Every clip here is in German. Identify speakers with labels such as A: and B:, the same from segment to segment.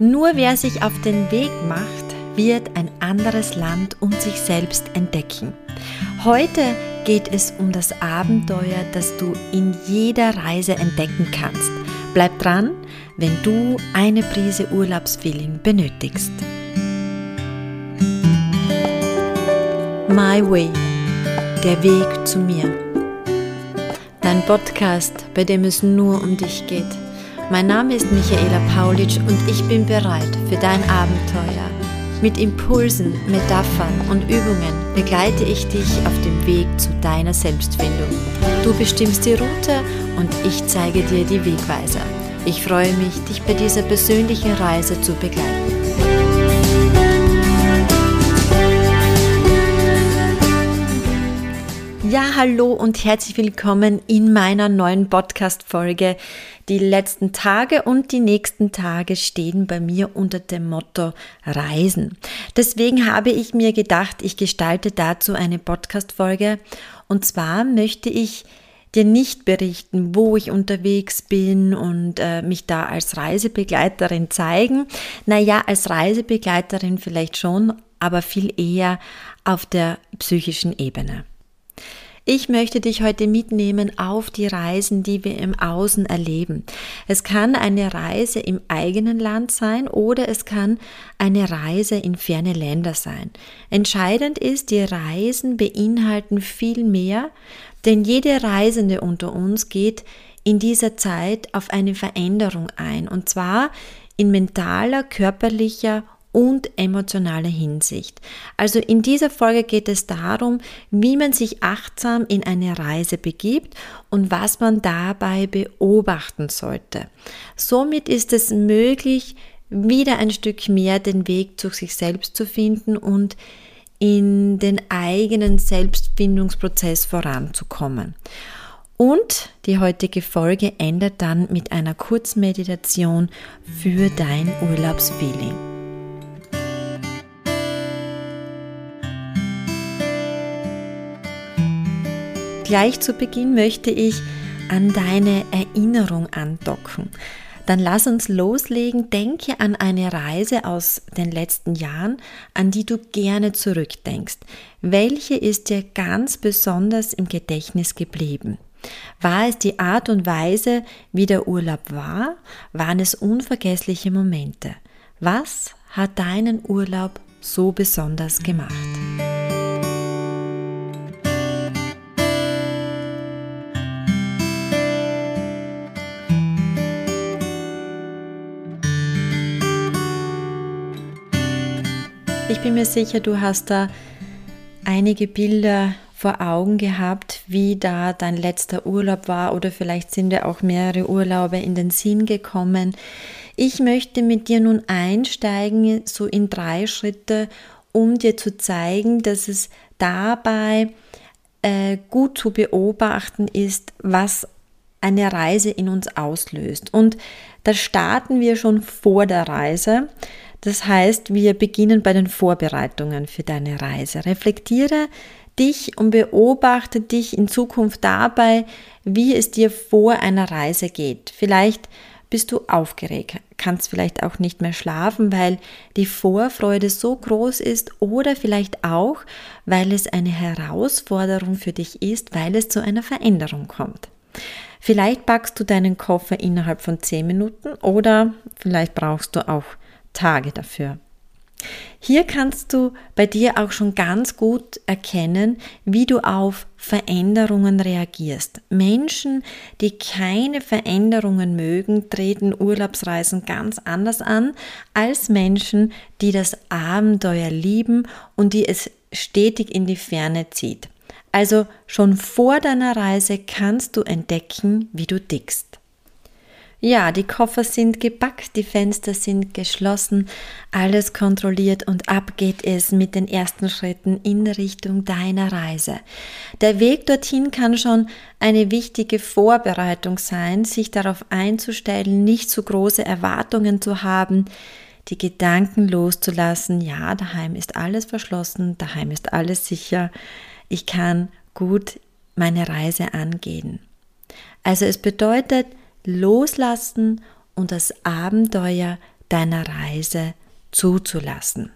A: Nur wer sich auf den Weg macht, wird ein anderes Land und sich selbst entdecken. Heute geht es um das Abenteuer, das du in jeder Reise entdecken kannst. Bleib dran, wenn du eine Prise Urlaubsfeeling benötigst. My Way, der Weg zu mir. Dein Podcast, bei dem es nur um dich geht. Mein Name ist Michaela Paulitsch und ich bin bereit für dein Abenteuer. Mit Impulsen, Metaphern und Übungen begleite ich dich auf dem Weg zu deiner Selbstfindung. Du bestimmst die Route und ich zeige dir die Wegweiser. Ich freue mich, dich bei dieser persönlichen Reise zu begleiten. Ja, hallo und herzlich willkommen in meiner neuen Podcast-Folge. Die letzten Tage und die nächsten Tage stehen bei mir unter dem Motto Reisen. Deswegen habe ich mir gedacht, ich gestalte dazu eine Podcast-Folge. Und zwar möchte ich dir nicht berichten, wo ich unterwegs bin und äh, mich da als Reisebegleiterin zeigen. Naja, als Reisebegleiterin vielleicht schon, aber viel eher auf der psychischen Ebene. Ich möchte dich heute mitnehmen auf die Reisen, die wir im Außen erleben. Es kann eine Reise im eigenen Land sein oder es kann eine Reise in ferne Länder sein. Entscheidend ist, die Reisen beinhalten viel mehr, denn jede Reisende unter uns geht in dieser Zeit auf eine Veränderung ein, und zwar in mentaler, körperlicher und emotionale Hinsicht. Also in dieser Folge geht es darum, wie man sich achtsam in eine Reise begibt und was man dabei beobachten sollte. Somit ist es möglich, wieder ein Stück mehr den Weg zu sich selbst zu finden und in den eigenen Selbstfindungsprozess voranzukommen. Und die heutige Folge endet dann mit einer Kurzmeditation für dein Urlaubsfeeling. Gleich zu Beginn möchte ich an deine Erinnerung andocken. Dann lass uns loslegen. Denke an eine Reise aus den letzten Jahren, an die du gerne zurückdenkst. Welche ist dir ganz besonders im Gedächtnis geblieben? War es die Art und Weise, wie der Urlaub war? Waren es unvergessliche Momente? Was hat deinen Urlaub so besonders gemacht? Bin mir sicher, du hast da einige Bilder vor Augen gehabt, wie da dein letzter Urlaub war oder vielleicht sind dir auch mehrere Urlaube in den Sinn gekommen. Ich möchte mit dir nun einsteigen, so in drei Schritte, um dir zu zeigen, dass es dabei äh, gut zu beobachten ist, was eine Reise in uns auslöst. Und da starten wir schon vor der Reise. Das heißt, wir beginnen bei den Vorbereitungen für deine Reise. Reflektiere dich und beobachte dich in Zukunft dabei, wie es dir vor einer Reise geht. Vielleicht bist du aufgeregt, kannst vielleicht auch nicht mehr schlafen, weil die Vorfreude so groß ist oder vielleicht auch, weil es eine Herausforderung für dich ist, weil es zu einer Veränderung kommt. Vielleicht packst du deinen Koffer innerhalb von 10 Minuten oder vielleicht brauchst du auch Tage dafür. Hier kannst du bei dir auch schon ganz gut erkennen, wie du auf Veränderungen reagierst. Menschen, die keine Veränderungen mögen, treten Urlaubsreisen ganz anders an als Menschen, die das Abenteuer lieben und die es stetig in die Ferne zieht. Also schon vor deiner Reise kannst du entdecken, wie du dickst. Ja, die Koffer sind gepackt, die Fenster sind geschlossen, alles kontrolliert und ab geht es mit den ersten Schritten in Richtung deiner Reise. Der Weg dorthin kann schon eine wichtige Vorbereitung sein, sich darauf einzustellen, nicht zu große Erwartungen zu haben, die Gedanken loszulassen, ja, daheim ist alles verschlossen, daheim ist alles sicher, ich kann gut meine Reise angehen. Also es bedeutet, loslassen und das Abenteuer deiner Reise zuzulassen.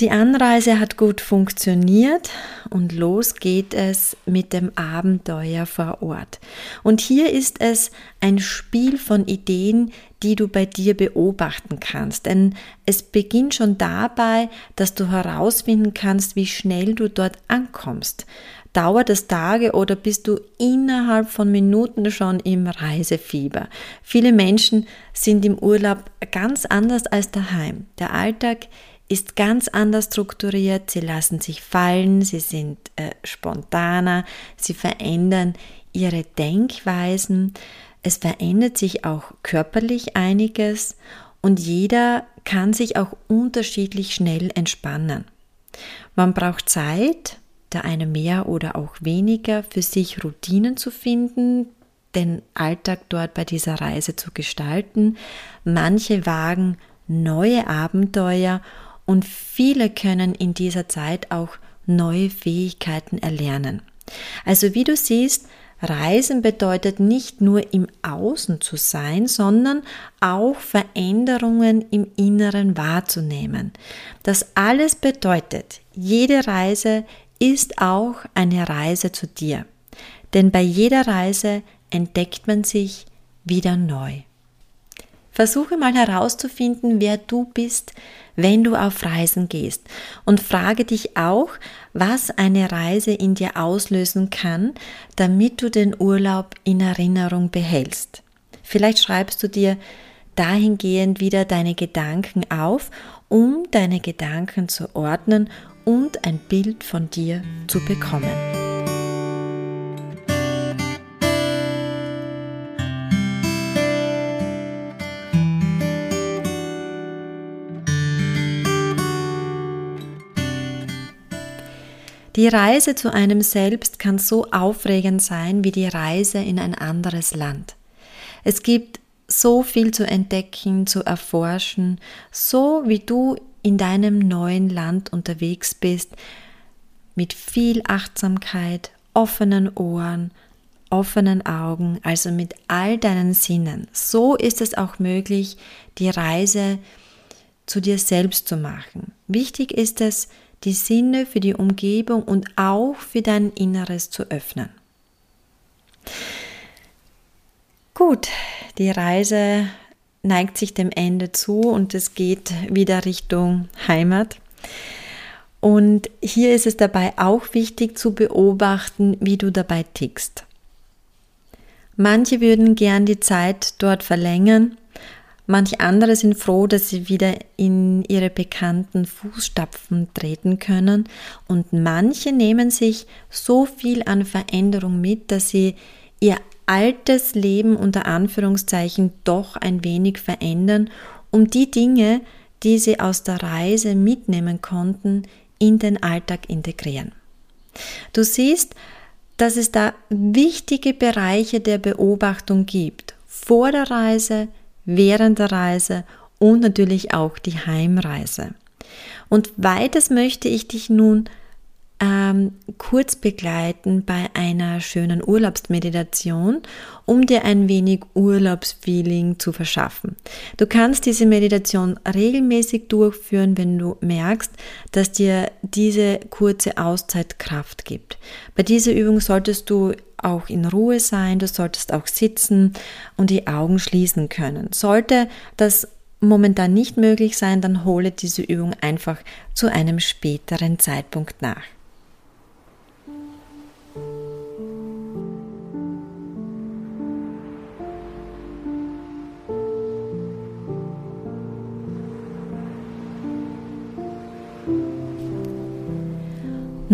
A: Die Anreise hat gut funktioniert und los geht es mit dem Abenteuer vor Ort. Und hier ist es ein Spiel von Ideen, die du bei dir beobachten kannst. Denn es beginnt schon dabei, dass du herausfinden kannst, wie schnell du dort ankommst. Dauert es Tage oder bist du innerhalb von Minuten schon im Reisefieber? Viele Menschen sind im Urlaub ganz anders als daheim. Der Alltag ist ganz anders strukturiert, sie lassen sich fallen, sie sind äh, spontaner, sie verändern ihre Denkweisen, es verändert sich auch körperlich einiges und jeder kann sich auch unterschiedlich schnell entspannen. Man braucht Zeit, der eine mehr oder auch weniger, für sich Routinen zu finden, den Alltag dort bei dieser Reise zu gestalten. Manche wagen neue Abenteuer und viele können in dieser Zeit auch neue Fähigkeiten erlernen. Also wie du siehst, Reisen bedeutet nicht nur im Außen zu sein, sondern auch Veränderungen im Inneren wahrzunehmen. Das alles bedeutet, jede Reise ist auch eine Reise zu dir. Denn bei jeder Reise entdeckt man sich wieder neu. Versuche mal herauszufinden, wer du bist, wenn du auf Reisen gehst. Und frage dich auch, was eine Reise in dir auslösen kann, damit du den Urlaub in Erinnerung behältst. Vielleicht schreibst du dir dahingehend wieder deine Gedanken auf, um deine Gedanken zu ordnen und ein Bild von dir zu bekommen. Die Reise zu einem selbst kann so aufregend sein wie die Reise in ein anderes Land. Es gibt so viel zu entdecken, zu erforschen, so wie du in deinem neuen Land unterwegs bist, mit viel Achtsamkeit, offenen Ohren, offenen Augen, also mit all deinen Sinnen. So ist es auch möglich, die Reise zu dir selbst zu machen. Wichtig ist es, die Sinne für die Umgebung und auch für dein Inneres zu öffnen. Gut, die Reise neigt sich dem Ende zu und es geht wieder Richtung Heimat. Und hier ist es dabei auch wichtig zu beobachten, wie du dabei tickst. Manche würden gern die Zeit dort verlängern, Manche andere sind froh, dass sie wieder in ihre bekannten Fußstapfen treten können und manche nehmen sich so viel an Veränderung mit, dass sie ihr altes Leben unter Anführungszeichen doch ein wenig verändern, um die Dinge, die sie aus der Reise mitnehmen konnten, in den Alltag integrieren. Du siehst, dass es da wichtige Bereiche der Beobachtung gibt. Vor der Reise, während der Reise und natürlich auch die Heimreise. Und weiters möchte ich dich nun ähm, kurz begleiten bei einer schönen Urlaubsmeditation, um dir ein wenig Urlaubsfeeling zu verschaffen. Du kannst diese Meditation regelmäßig durchführen, wenn du merkst, dass dir diese kurze Auszeit Kraft gibt. Bei dieser Übung solltest du auch in Ruhe sein, du solltest auch sitzen und die Augen schließen können. Sollte das momentan nicht möglich sein, dann hole diese Übung einfach zu einem späteren Zeitpunkt nach.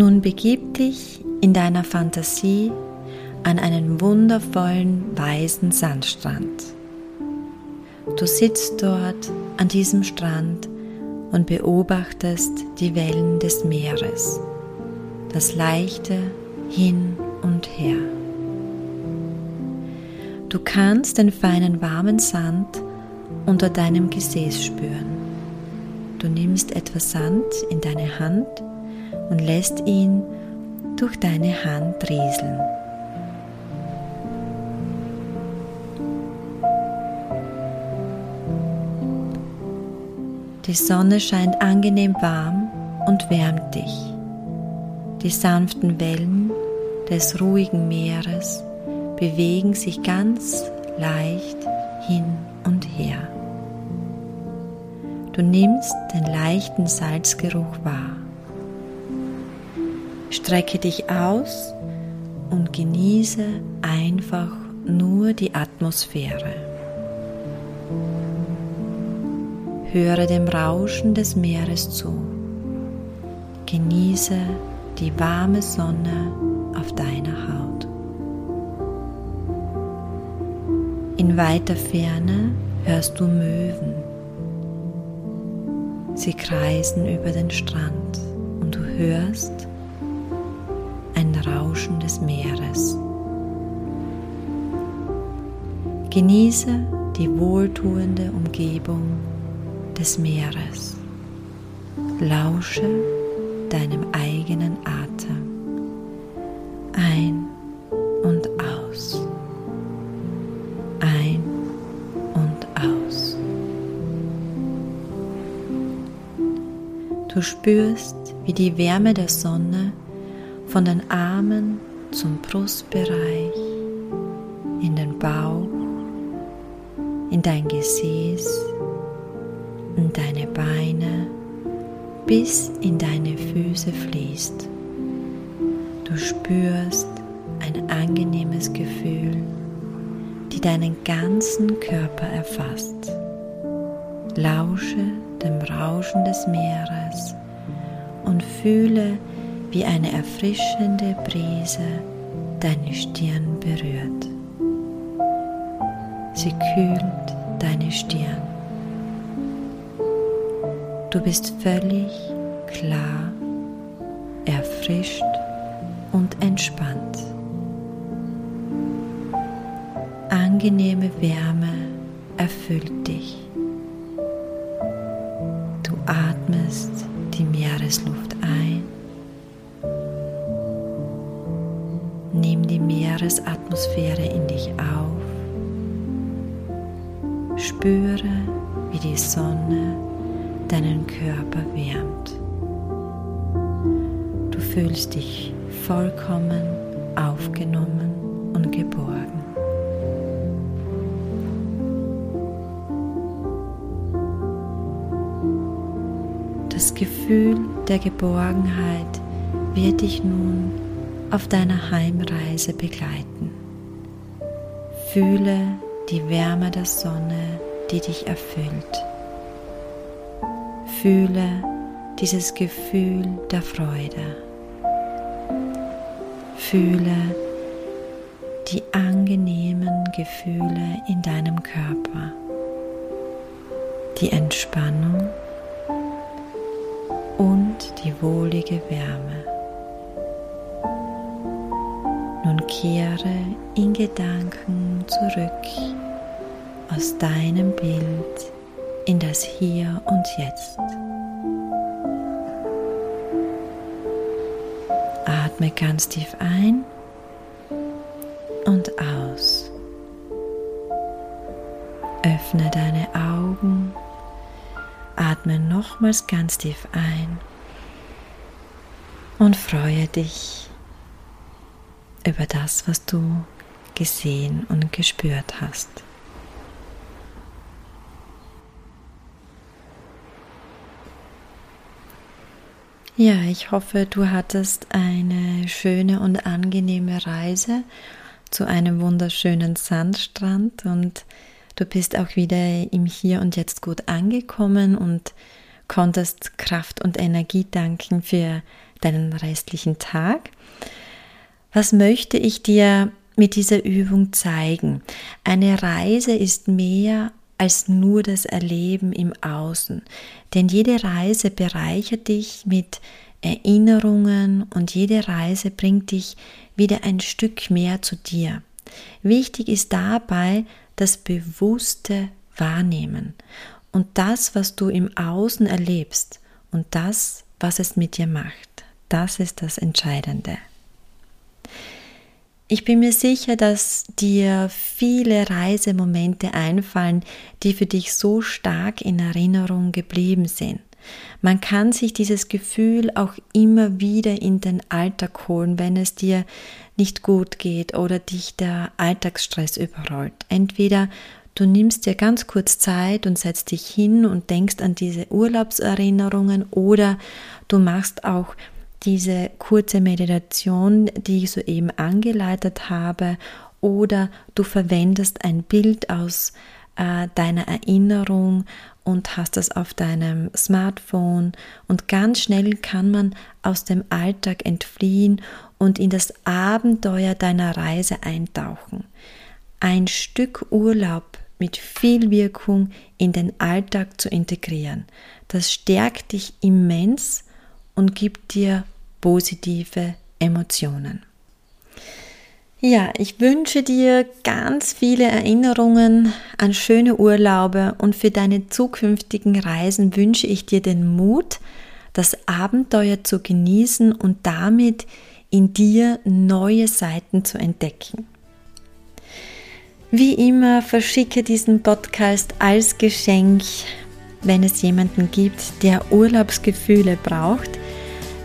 A: Nun begib dich in deiner Fantasie an einen wundervollen weißen Sandstrand. Du sitzt dort an diesem Strand und beobachtest die Wellen des Meeres, das leichte Hin und Her. Du kannst den feinen warmen Sand unter deinem Gesäß spüren. Du nimmst etwas Sand in deine Hand und lässt ihn durch deine Hand rieseln. Die Sonne scheint angenehm warm und wärmt dich. Die sanften Wellen des ruhigen Meeres bewegen sich ganz leicht hin und her. Du nimmst den leichten Salzgeruch wahr. Strecke dich aus und genieße einfach nur die Atmosphäre. Höre dem Rauschen des Meeres zu. Genieße die warme Sonne auf deiner Haut. In weiter Ferne hörst du Möwen. Sie kreisen über den Strand und du hörst Rauschen des Meeres. Genieße die wohltuende Umgebung des Meeres. Lausche deinem eigenen Atem ein und aus. Ein und aus. Du spürst, wie die Wärme der Sonne von den Armen zum Brustbereich, in den Bauch, in dein Gesäß, in deine Beine bis in deine Füße fließt. Du spürst ein angenehmes Gefühl, die deinen ganzen Körper erfasst. Lausche dem Rauschen des Meeres und fühle, wie eine erfrischende Brise deine Stirn berührt. Sie kühlt deine Stirn. Du bist völlig klar, erfrischt und entspannt. Angenehme Wärme erfüllt dich. Du atmest die Meeresluft Meeresatmosphäre in dich auf. Spüre, wie die Sonne deinen Körper wärmt. Du fühlst dich vollkommen aufgenommen und geborgen. Das Gefühl der Geborgenheit wird dich nun auf deiner Heimreise begleiten. Fühle die Wärme der Sonne, die dich erfüllt. Fühle dieses Gefühl der Freude. Fühle die angenehmen Gefühle in deinem Körper, die Entspannung und die wohlige Wärme. Kehre in Gedanken zurück aus deinem Bild in das Hier und Jetzt. Atme ganz tief ein und aus. Öffne deine Augen, atme nochmals ganz tief ein und freue dich über das, was du gesehen und gespürt hast. Ja, ich hoffe, du hattest eine schöne und angenehme Reise zu einem wunderschönen Sandstrand und du bist auch wieder im Hier und Jetzt gut angekommen und konntest Kraft und Energie danken für deinen restlichen Tag. Was möchte ich dir mit dieser Übung zeigen? Eine Reise ist mehr als nur das Erleben im Außen, denn jede Reise bereichert dich mit Erinnerungen und jede Reise bringt dich wieder ein Stück mehr zu dir. Wichtig ist dabei das bewusste Wahrnehmen und das, was du im Außen erlebst und das, was es mit dir macht. Das ist das Entscheidende. Ich bin mir sicher, dass dir viele Reisemomente einfallen, die für dich so stark in Erinnerung geblieben sind. Man kann sich dieses Gefühl auch immer wieder in den Alltag holen, wenn es dir nicht gut geht oder dich der Alltagsstress überrollt. Entweder du nimmst dir ganz kurz Zeit und setzt dich hin und denkst an diese Urlaubserinnerungen oder du machst auch diese kurze Meditation, die ich soeben angeleitet habe, oder du verwendest ein Bild aus äh, deiner Erinnerung und hast das auf deinem Smartphone und ganz schnell kann man aus dem Alltag entfliehen und in das Abenteuer deiner Reise eintauchen. Ein Stück Urlaub mit viel Wirkung in den Alltag zu integrieren. Das stärkt dich immens und gibt dir positive Emotionen. Ja, ich wünsche dir ganz viele Erinnerungen an schöne Urlaube und für deine zukünftigen Reisen wünsche ich dir den Mut, das Abenteuer zu genießen und damit in dir neue Seiten zu entdecken. Wie immer verschicke diesen Podcast als Geschenk, wenn es jemanden gibt, der Urlaubsgefühle braucht.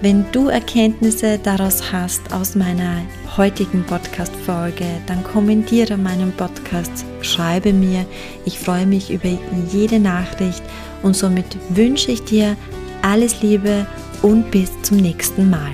A: Wenn du Erkenntnisse daraus hast aus meiner heutigen Podcast-Folge, dann kommentiere meinen Podcast, schreibe mir. Ich freue mich über jede Nachricht und somit wünsche ich dir alles Liebe und bis zum nächsten Mal.